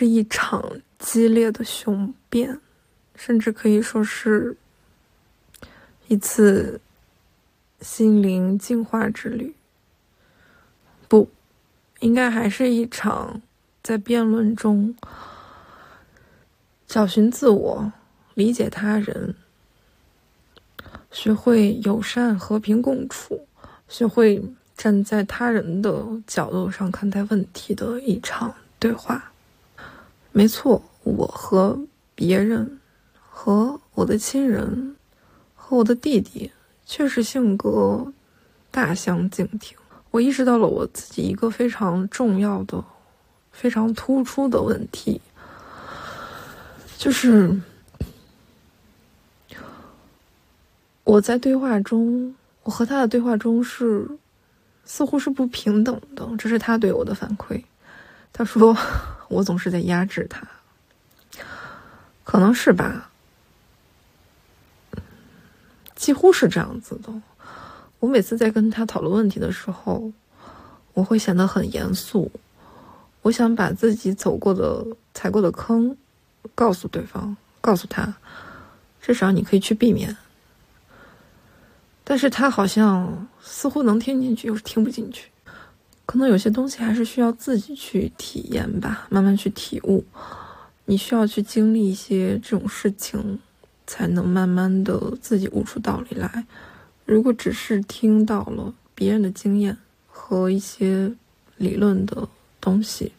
是一场激烈的雄辩，甚至可以说是一次心灵净化之旅。不，应该还是一场在辩论中找寻自我、理解他人、学会友善和平共处、学会站在他人的角度上看待问题的一场对话。没错，我和别人、和我的亲人、和我的弟弟，确实性格大相径庭。我意识到了我自己一个非常重要的、非常突出的问题，就是我在对话中，我和他的对话中是似乎是不平等的。这是他对我的反馈。他说。我总是在压制他，可能是吧，几乎是这样子的。我每次在跟他讨论问题的时候，我会显得很严肃。我想把自己走过的、踩过的坑告诉对方，告诉他，至少你可以去避免。但是他好像似乎能听进去，又听不进去。可能有些东西还是需要自己去体验吧，慢慢去体悟。你需要去经历一些这种事情，才能慢慢的自己悟出道理来。如果只是听到了别人的经验和一些理论的东西、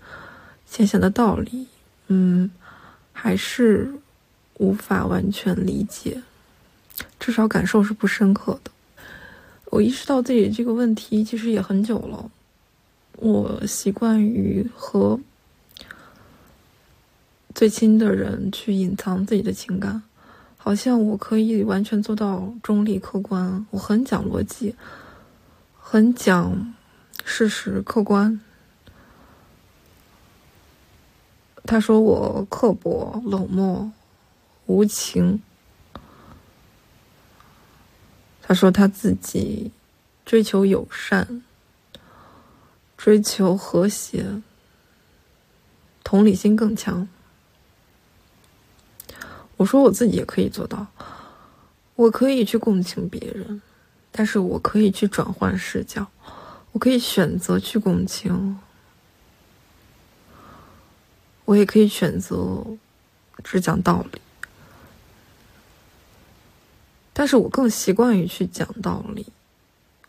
浅显的道理，嗯，还是无法完全理解，至少感受是不深刻的。我意识到自己这个问题其实也很久了。我习惯于和最亲的人去隐藏自己的情感，好像我可以完全做到中立客观。我很讲逻辑，很讲事实客观。他说我刻薄、冷漠、无情。他说他自己追求友善。追求和谐，同理心更强。我说我自己也可以做到，我可以去共情别人，但是我可以去转换视角，我可以选择去共情，我也可以选择只讲道理，但是我更习惯于去讲道理。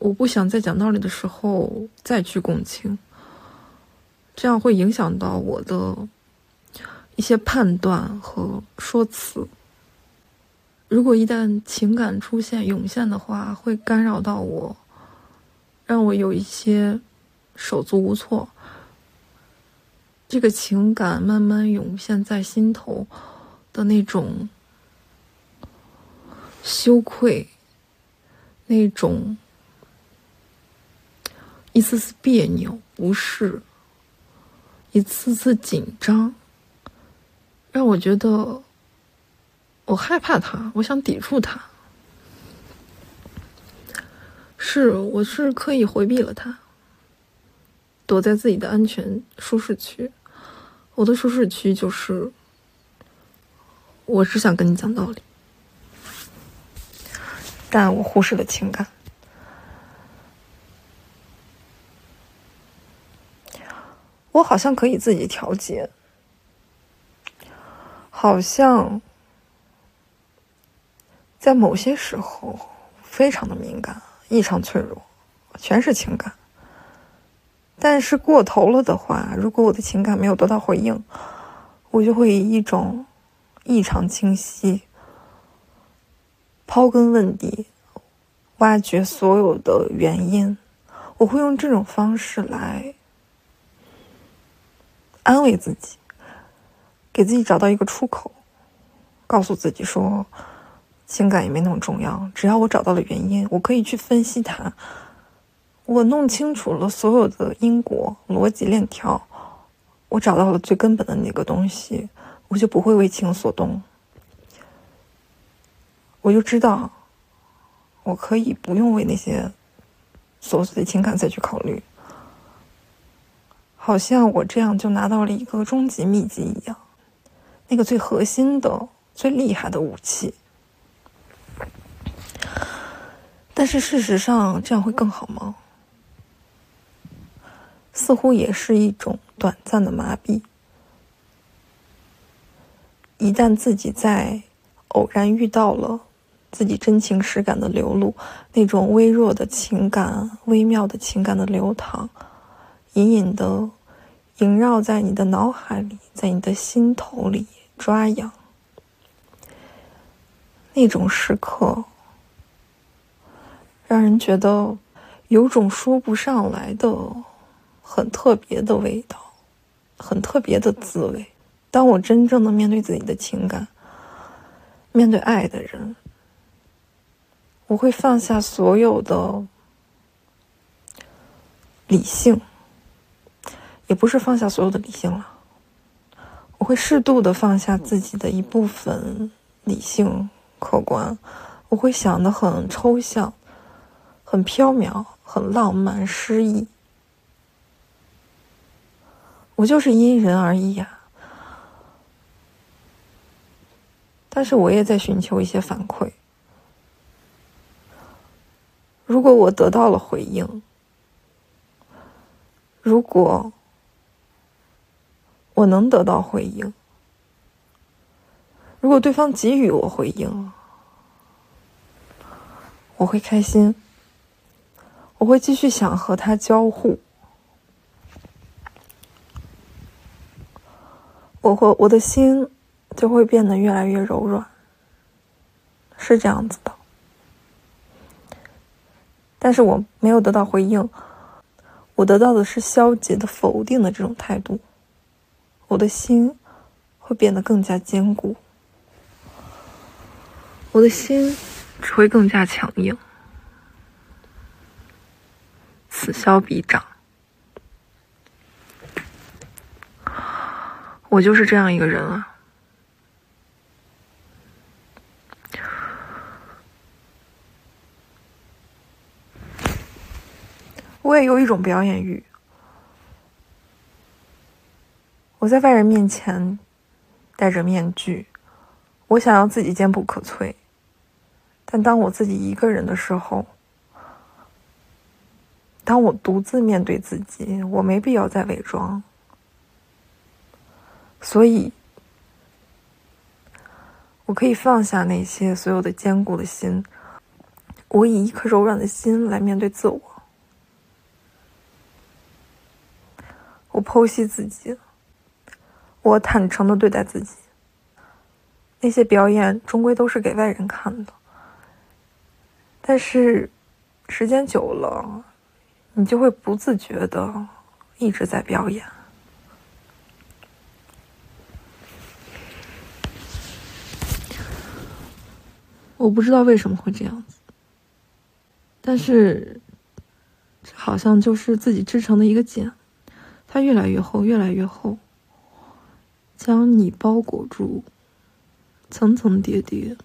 我不想在讲道理的时候再去共情，这样会影响到我的一些判断和说辞。如果一旦情感出现涌现的话，会干扰到我，让我有一些手足无措。这个情感慢慢涌现在心头的那种羞愧，那种。一丝丝别扭、不是，一次次紧张，让我觉得我害怕他，我想抵触他。是，我是刻意回避了他，躲在自己的安全舒适区。我的舒适区就是，我只想跟你讲道理，但我忽视了情感。我好像可以自己调节，好像在某些时候非常的敏感，异常脆弱，全是情感。但是过头了的话，如果我的情感没有得到回应，我就会以一种异常清晰、刨根问底、挖掘所有的原因，我会用这种方式来。安慰自己，给自己找到一个出口，告诉自己说，情感也没那么重要。只要我找到了原因，我可以去分析它。我弄清楚了所有的因果逻辑链条，我找到了最根本的那个东西，我就不会为情所动。我就知道，我可以不用为那些琐碎的情感再去考虑。好像我这样就拿到了一个终极秘籍一样，那个最核心的、最厉害的武器。但是事实上，这样会更好吗？似乎也是一种短暂的麻痹。一旦自己在偶然遇到了自己真情实感的流露，那种微弱的情感、微妙的情感的流淌。隐隐的萦绕在你的脑海里，在你的心头里抓痒。那种时刻，让人觉得有种说不上来的、很特别的味道，很特别的滋味。当我真正的面对自己的情感，面对爱的人，我会放下所有的理性。也不是放下所有的理性了，我会适度的放下自己的一部分理性客观，我会想的很抽象，很飘渺，很浪漫诗意。我就是因人而异呀，但是我也在寻求一些反馈。如果我得到了回应，如果。我能得到回应。如果对方给予我回应，我会开心。我会继续想和他交互。我会我的心就会变得越来越柔软，是这样子的。但是我没有得到回应，我得到的是消极的、否定的这种态度。我的心会变得更加坚固，我的心只会更加强硬，此消彼长。我就是这样一个人啊！我也有一种表演欲。我在外人面前戴着面具，我想要自己坚不可摧。但当我自己一个人的时候，当我独自面对自己，我没必要再伪装。所以，我可以放下那些所有的坚固的心，我以一颗柔软的心来面对自我。我剖析自己。我坦诚的对待自己，那些表演终归都是给外人看的。但是，时间久了，你就会不自觉的一直在表演。我不知道为什么会这样子，但是，好像就是自己织成的一个茧，它越来越厚，越来越厚。将你包裹住，层层叠叠。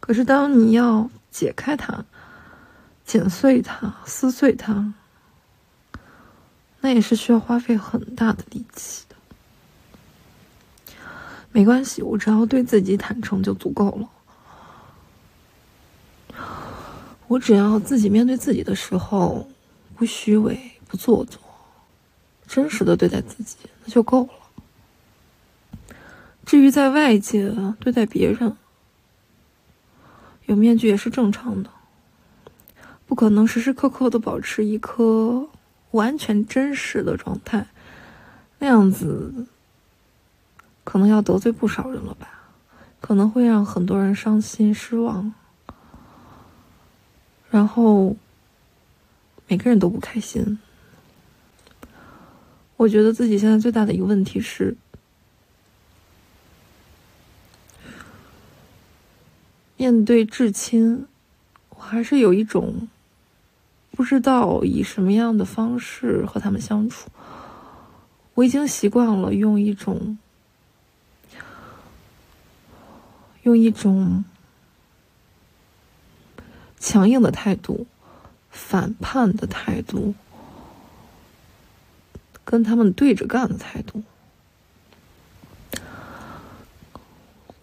可是，当你要解开它、剪碎它、撕碎它，那也是需要花费很大的力气的。没关系，我只要对自己坦诚就足够了。我只要自己面对自己的时候，不虚伪，不做作。真实的对待自己，那就够了。至于在外界对待别人，有面具也是正常的。不可能时时刻刻的保持一颗完全真实的状态，那样子可能要得罪不少人了吧？可能会让很多人伤心失望，然后每个人都不开心。我觉得自己现在最大的一个问题是，面对至亲，我还是有一种不知道以什么样的方式和他们相处。我已经习惯了用一种用一种强硬的态度反叛的态度，跟他们对着干的态度。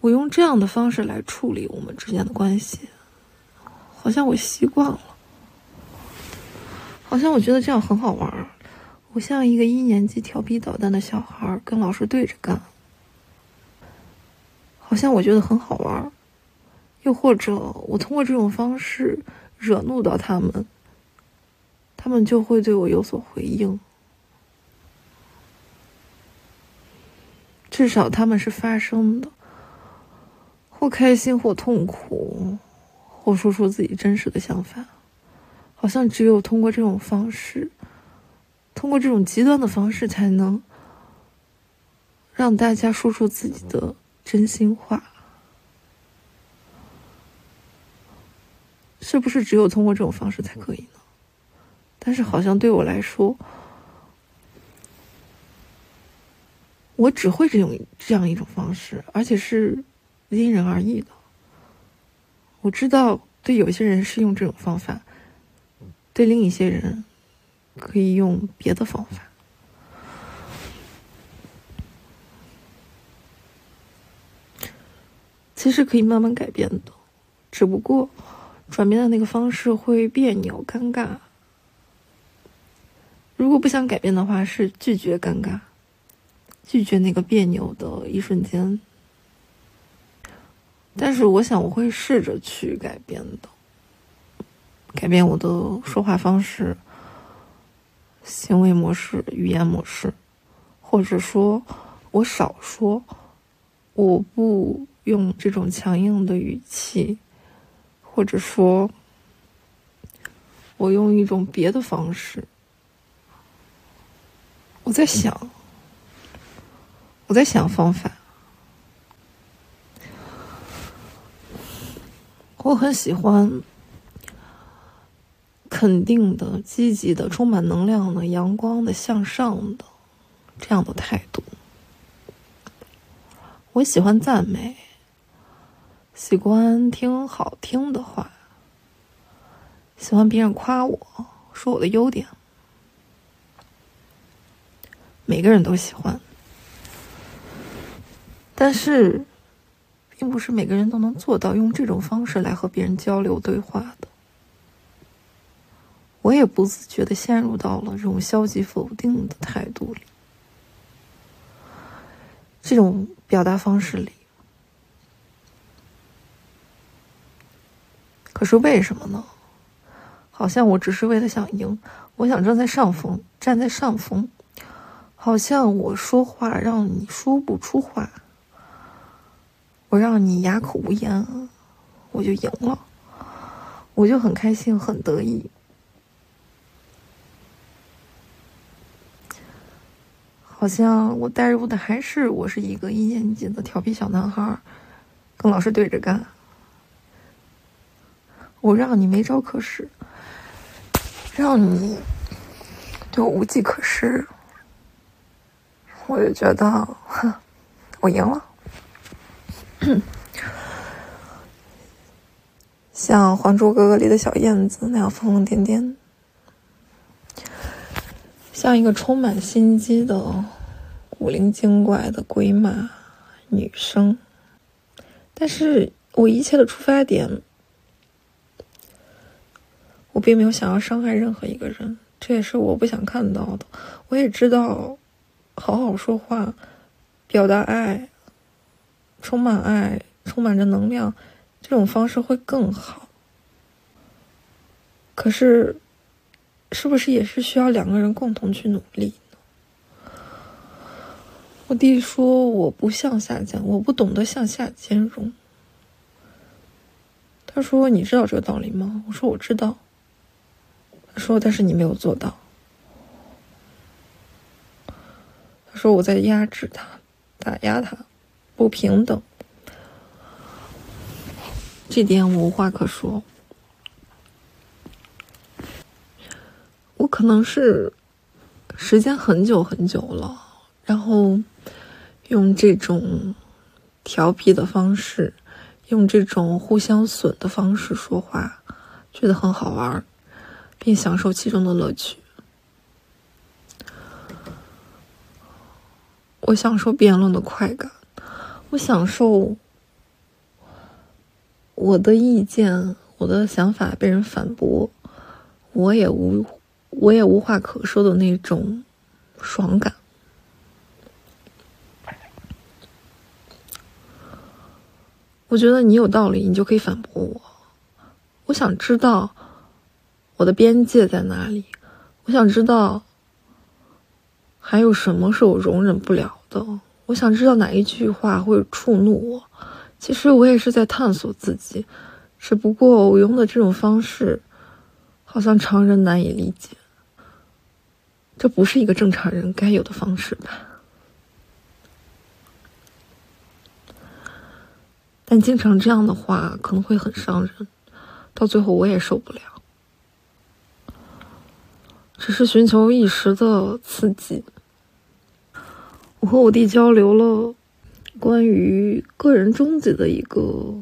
我用这样的方式来处理我们之间的关系，好像我习惯了，好像我觉得这样很好玩儿。我像一个一年级调皮捣蛋的小孩儿，跟老师对着干，好像我觉得很好玩儿。又或者，我通过这种方式惹怒到他们，他们就会对我有所回应。至少他们是发生的，或开心，或痛苦，或说出自己真实的想法。好像只有通过这种方式，通过这种极端的方式，才能让大家说出自己的真心话。是不是只有通过这种方式才可以呢？但是好像对我来说，我只会这种这样一种方式，而且是因人而异的。我知道，对有些人是用这种方法，对另一些人可以用别的方法。其实可以慢慢改变的，只不过。转变的那个方式会别扭、尴尬。如果不想改变的话，是拒绝尴尬，拒绝那个别扭的一瞬间。但是，我想我会试着去改变的，改变我的说话方式、行为模式、语言模式，或者说，我少说，我不用这种强硬的语气。或者说，我用一种别的方式。我在想，我在想方法。我很喜欢肯定的、积极的、充满能量的、阳光的、向上的这样的态度。我喜欢赞美。喜欢听好听的话，喜欢别人夸我说我的优点，每个人都喜欢，但是，并不是每个人都能做到用这种方式来和别人交流对话的。我也不自觉的陷入到了这种消极否定的态度里，这种表达方式里。可是为什么呢？好像我只是为了想赢，我想站在上风，站在上风。好像我说话让你说不出话，我让你哑口无言，我就赢了，我就很开心，很得意。好像我带入的还是我是一个一年级的调皮小男孩，跟老师对着干。我让你没招可使，让你对我无计可施，我就觉得，哼，我赢了。像《还珠格格》里的小燕子那样疯疯癫癫，像一个充满心机的古灵精怪的鬼马女生，但是我一切的出发点。我并没有想要伤害任何一个人，这也是我不想看到的。我也知道，好好说话，表达爱，充满爱，充满着能量，这种方式会更好。可是，是不是也是需要两个人共同去努力呢？我弟说我不向下兼，我不懂得向下兼容。他说：“你知道这个道理吗？”我说：“我知道。”说，但是你没有做到。他说我在压制他，打压他，不平等。这点我无话可说。我可能是时间很久很久了，然后用这种调皮的方式，用这种互相损的方式说话，觉得很好玩。并享受其中的乐趣。我享受辩论的快感，我享受我的意见、我的想法被人反驳，我也无我也无话可说的那种爽感。我觉得你有道理，你就可以反驳我。我想知道我的边界在哪里，我想知道还有什么是我容忍不了的。我想知道哪一句话会触怒我。其实我也是在探索自己，只不过我用的这种方式，好像常人难以理解。这不是一个正常人该有的方式吧？但经常这样的话可能会很伤人，到最后我也受不了。只是寻求一时的刺激。我和我弟交流了关于个人终极的一个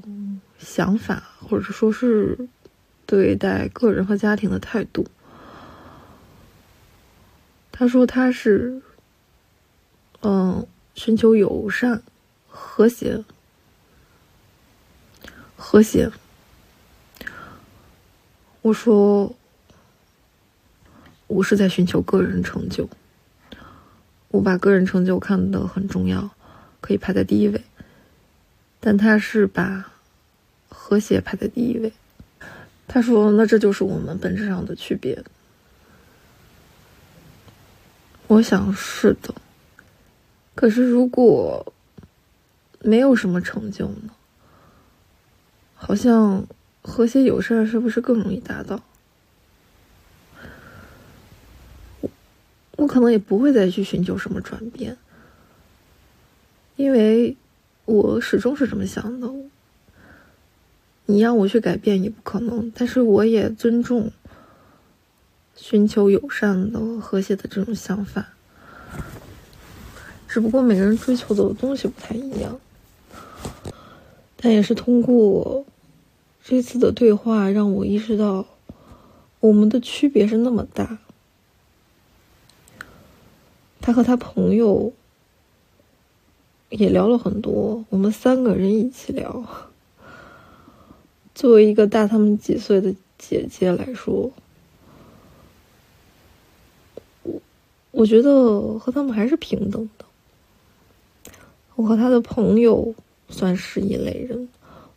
想法，或者说是对待个人和家庭的态度。他说他是，嗯，寻求友善、和谐、和谐。我说，我是在寻求个人成就。我把个人成就看得很重要，可以排在第一位。但他是把和谐排在第一位。他说：“那这就是我们本质上的区别。”我想是的。可是如果没有什么成就呢？好像和谐友善是不是更容易达到？我可能也不会再去寻求什么转变，因为我始终是这么想的。你让我去改变也不可能，但是我也尊重寻求友善的、和谐的这种想法。只不过每个人追求的东西不太一样，但也是通过这次的对话，让我意识到我们的区别是那么大。他和他朋友也聊了很多，我们三个人一起聊。作为一个大他们几岁的姐姐来说，我我觉得和他们还是平等的。我和他的朋友算是一类人，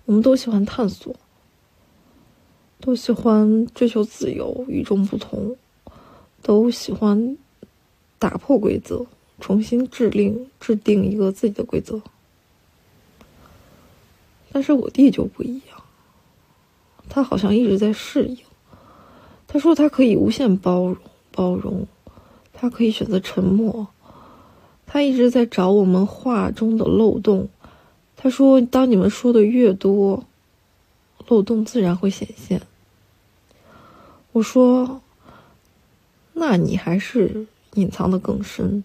我们都喜欢探索，都喜欢追求自由、与众不同，都喜欢。打破规则，重新制定制定一个自己的规则。但是我弟就不一样，他好像一直在适应。他说他可以无限包容，包容，他可以选择沉默。他一直在找我们话中的漏洞。他说，当你们说的越多，漏洞自然会显现。我说，那你还是。隐藏的更深，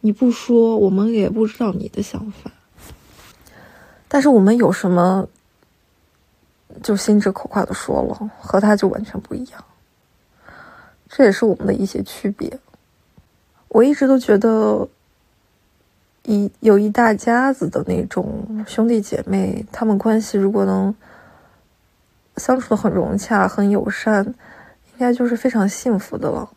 你不说，我们也不知道你的想法。但是我们有什么，就心直口快的说了，和他就完全不一样。这也是我们的一些区别。我一直都觉得，一有一大家子的那种兄弟姐妹，他们关系如果能相处的很融洽、很友善，应该就是非常幸福的了。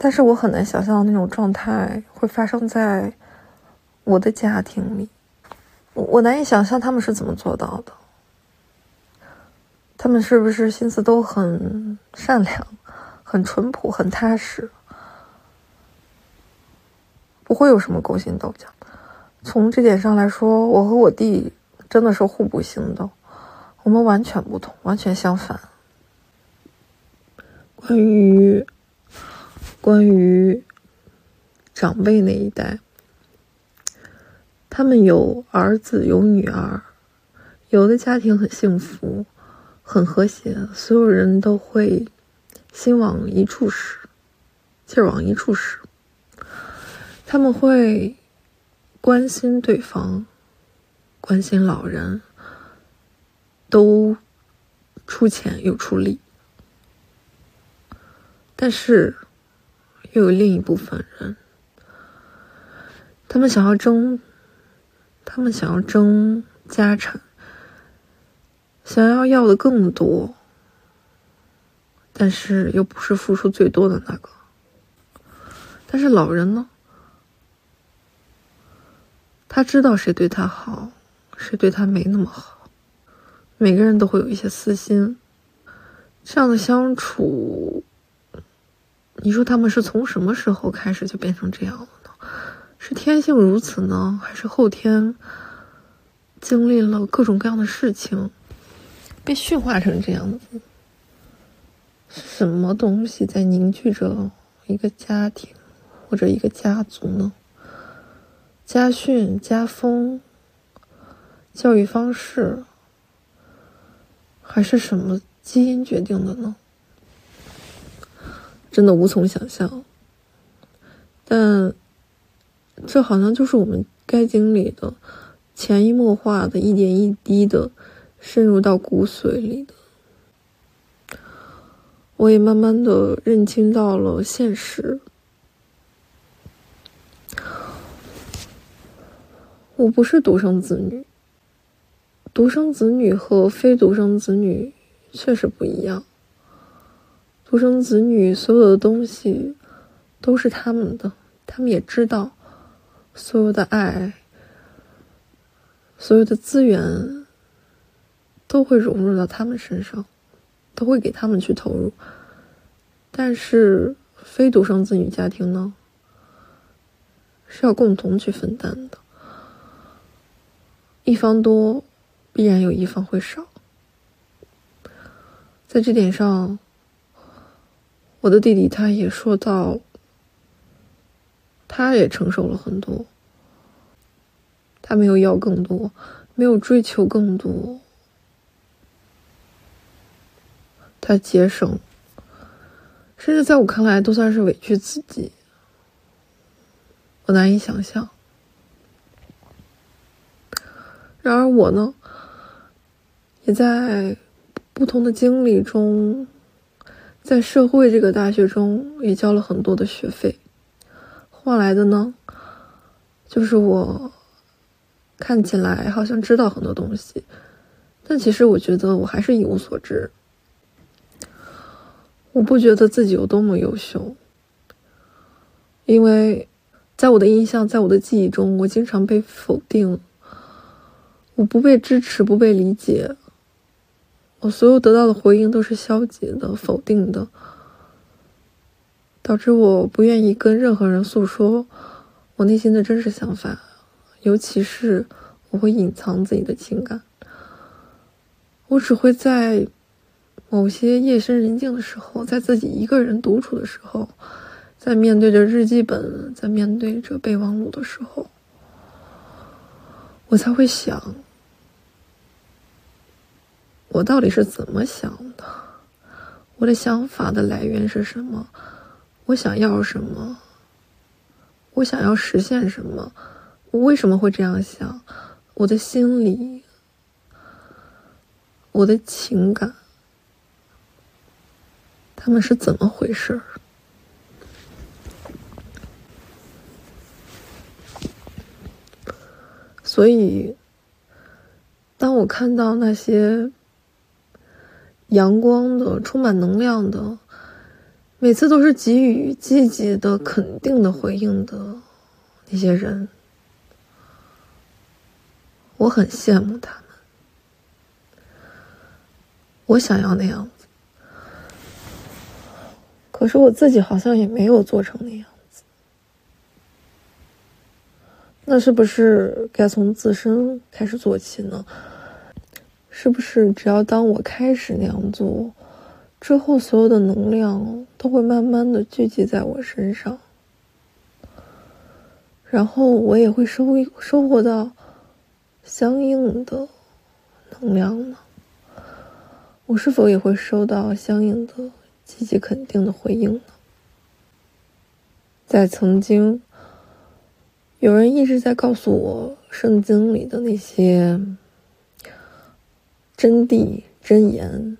但是我很难想象那种状态会发生在我的家庭里，我难以想象他们是怎么做到的。他们是不是心思都很善良、很淳朴、很踏实，不会有什么勾心斗角？从这点上来说，我和我弟真的是互补型的，我们完全不同，完全相反。关于。关于长辈那一代，他们有儿子有女儿，有的家庭很幸福，很和谐，所有人都会心往一处使，劲儿往一处使。他们会关心对方，关心老人，都出钱又出力，但是又有另一部分人，他们想要争，他们想要争家产，想要要的更多，但是又不是付出最多的那个。但是老人呢？他知道谁对他好，谁对他没那么好。每个人都会有一些私心，这样的相处，你说他们是从什么时候开始就变成这样了呢？是天性如此呢，还是后天经历了各种各样的事情，被驯化成这样子？是什么东西在凝聚着一个家庭？或者一个家族呢？家训、家风、教育方式，还是什么基因决定的呢？真的无从想象。但这好像就是我们该经历的，潜移默化的，一点一滴的渗入到骨髓里的。我也慢慢的认清到了现实。我不是独生子女，独生子女和非独生子女确实不一样。独生子女所有的东西都是他们的，他们也知道所有的爱、所有的资源都会融入到他们身上，都会给他们去投入。但是非独生子女家庭呢，是要共同去分担的。一方多，必然有一方会少。在这点上，我的弟弟他也说到，他也承受了很多，他没有要更多，没有追求更多，他节省，甚至在我看来都算是委屈自己，我难以想象。然而我呢，也在不同的经历中，在社会这个大学中也交了很多的学费，换来的呢，就是我看起来好像知道很多东西，但其实我觉得我还是一无所知。我不觉得自己有多么优秀，因为在我的印象，在我的记忆中，我经常被否定。我不被支持，不被理解，我所有得到的回应都是消极的、否定的，导致我不愿意跟任何人诉说我内心的真实想法，尤其是我会隐藏自己的情感，我只会在某些夜深人静的时候，在自己一个人独处的时候，在面对着日记本，在面对着备忘录的时候，我才会想。我到底是怎么想的？我的想法的来源是什么？我想要什么？我想要实现什么？我为什么会这样想？我的心理，我的情感，他们是怎么回事儿？所以，当我看到那些……阳光的、充满能量的，每次都是给予积极的、肯定的回应的那些人，我很羡慕他们。我想要那样子，可是我自己好像也没有做成那样子。那是不是该从自身开始做起呢？是不是只要当我开始那样做，之后所有的能量都会慢慢的聚集在我身上，然后我也会收收获到相应的能量呢？我是否也会收到相应的积极肯定的回应呢？在曾经，有人一直在告诉我圣经里的那些。真谛真言，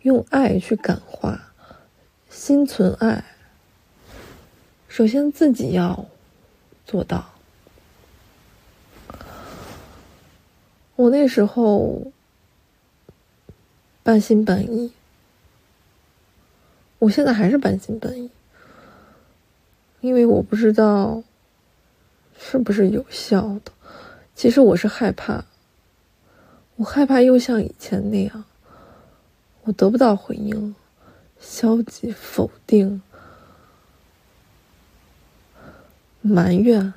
用爱去感化，心存爱。首先自己要做到。我那时候半信半疑，我现在还是半信半疑，因为我不知道是不是有效的。其实我是害怕，我害怕又像以前那样。我得不到回应，消极否定、埋怨，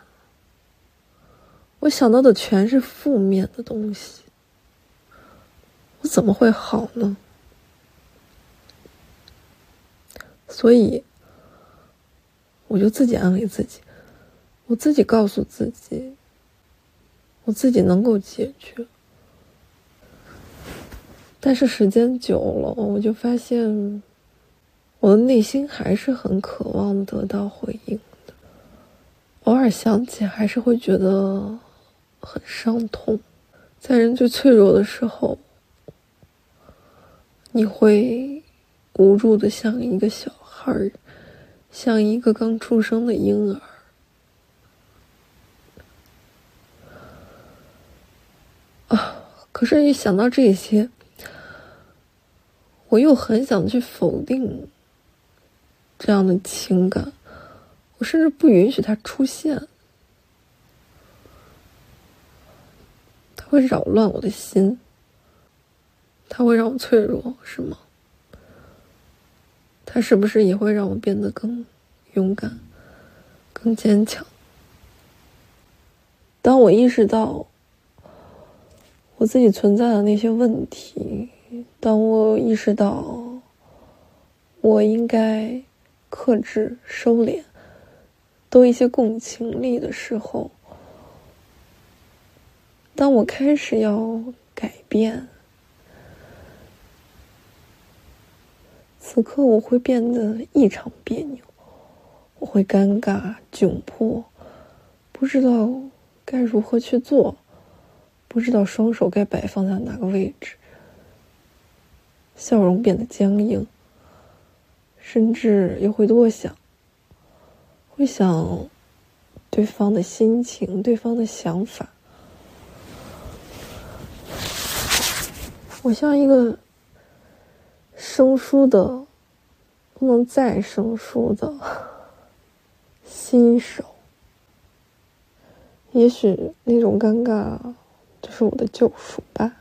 我想到的全是负面的东西。我怎么会好呢？所以，我就自己安慰自己，我自己告诉自己，我自己能够解决。但是时间久了，我就发现，我的内心还是很渴望得到回应的。偶尔想起，还是会觉得很伤痛。在人最脆弱的时候，你会无助的像一个小孩儿，像一个刚出生的婴儿。啊！可是，一想到这些，我又很想去否定这样的情感，我甚至不允许它出现，它会扰乱我的心，它会让我脆弱，是吗？它是不是也会让我变得更勇敢、更坚强？当我意识到我自己存在的那些问题。当我意识到我应该克制、收敛、多一些共情力的时候，当我开始要改变，此刻我会变得异常别扭，我会尴尬、窘迫，不知道该如何去做，不知道双手该摆放在哪个位置。笑容变得僵硬，甚至又会多想，会想对方的心情、对方的想法。我像一个生疏的、不能再生疏的新手。也许那种尴尬就是我的救赎吧。